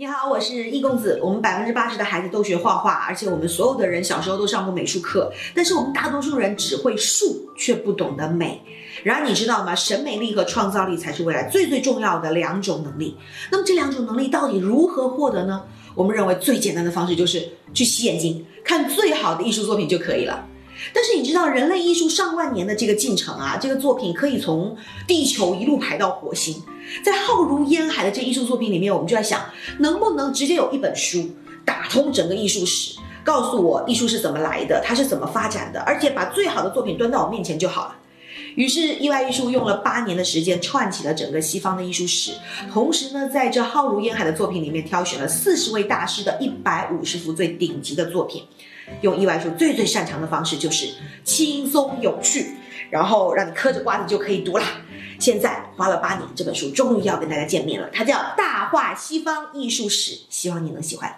你好，我是易公子。我们百分之八十的孩子都学画画，而且我们所有的人小时候都上过美术课，但是我们大多数人只会术，却不懂得美。然而你知道吗？审美力和创造力才是未来最最重要的两种能力。那么这两种能力到底如何获得呢？我们认为最简单的方式就是去洗眼睛，看最好的艺术作品就可以了。但是你知道，人类艺术上万年的这个进程啊，这个作品可以从地球一路排到火星，在浩如烟海的这艺术作品里面，我们就在想，能不能直接有一本书打通整个艺术史，告诉我艺术是怎么来的，它是怎么发展的，而且把最好的作品端到我面前就好了。于是，意外艺术用了八年的时间串起了整个西方的艺术史，同时呢，在这浩如烟海的作品里面挑选了四十位大师的一百五十幅最顶级的作品。用意外术最最擅长的方式就是轻松有趣，然后让你嗑着瓜子就可以读了。现在花了八年，这本书终于要跟大家见面了，它叫《大话西方艺术史》，希望你能喜欢。